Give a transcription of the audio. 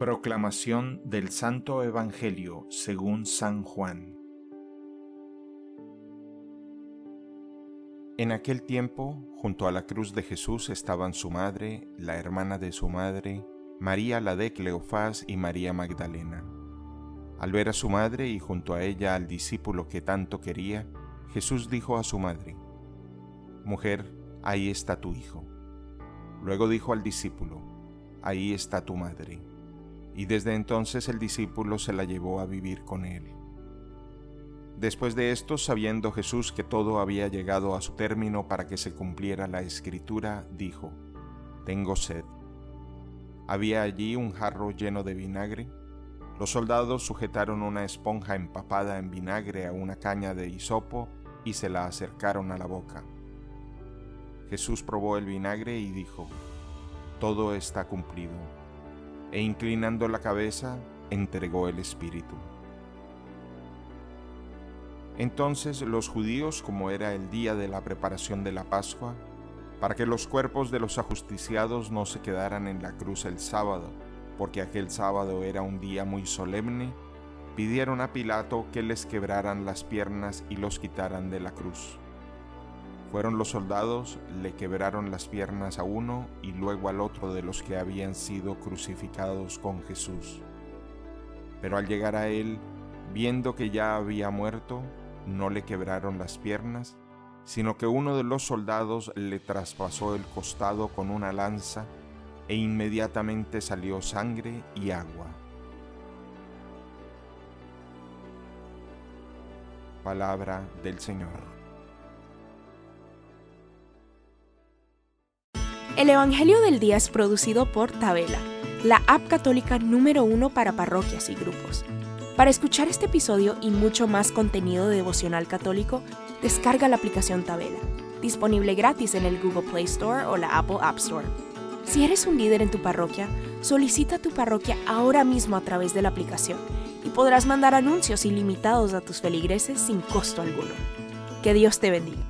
Proclamación del Santo Evangelio según San Juan En aquel tiempo, junto a la cruz de Jesús estaban su madre, la hermana de su madre, María la de Cleofás y María Magdalena. Al ver a su madre y junto a ella al discípulo que tanto quería, Jesús dijo a su madre, Mujer, ahí está tu hijo. Luego dijo al discípulo, Ahí está tu madre y desde entonces el discípulo se la llevó a vivir con él. Después de esto, sabiendo Jesús que todo había llegado a su término para que se cumpliera la escritura, dijo, Tengo sed. Había allí un jarro lleno de vinagre. Los soldados sujetaron una esponja empapada en vinagre a una caña de hisopo y se la acercaron a la boca. Jesús probó el vinagre y dijo, Todo está cumplido e inclinando la cabeza, entregó el Espíritu. Entonces los judíos, como era el día de la preparación de la Pascua, para que los cuerpos de los ajusticiados no se quedaran en la cruz el sábado, porque aquel sábado era un día muy solemne, pidieron a Pilato que les quebraran las piernas y los quitaran de la cruz. Fueron los soldados, le quebraron las piernas a uno y luego al otro de los que habían sido crucificados con Jesús. Pero al llegar a él, viendo que ya había muerto, no le quebraron las piernas, sino que uno de los soldados le traspasó el costado con una lanza e inmediatamente salió sangre y agua. Palabra del Señor. El Evangelio del Día es producido por Tabela, la app católica número uno para parroquias y grupos. Para escuchar este episodio y mucho más contenido devocional católico, descarga la aplicación Tabela, disponible gratis en el Google Play Store o la Apple App Store. Si eres un líder en tu parroquia, solicita tu parroquia ahora mismo a través de la aplicación y podrás mandar anuncios ilimitados a tus feligreses sin costo alguno. Que Dios te bendiga.